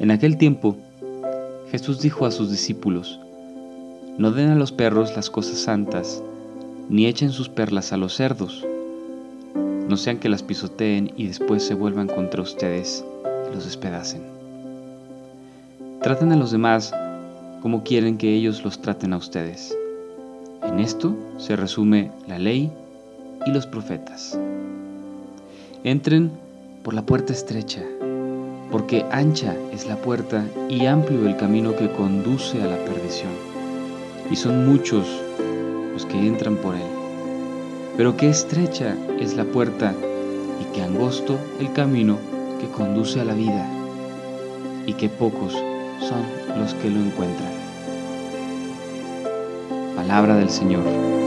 En aquel tiempo, Jesús dijo a sus discípulos, No den a los perros las cosas santas, ni echen sus perlas a los cerdos, no sean que las pisoteen y después se vuelvan contra ustedes y los despedacen. Traten a los demás como quieren que ellos los traten a ustedes. En esto se resume la ley y los profetas. Entren por la puerta estrecha, porque ancha es la puerta y amplio el camino que conduce a la perdición, y son muchos los que entran por él. Pero qué estrecha es la puerta y qué angosto el camino que conduce a la vida, y qué pocos son los que lo encuentran. Palabra del Señor.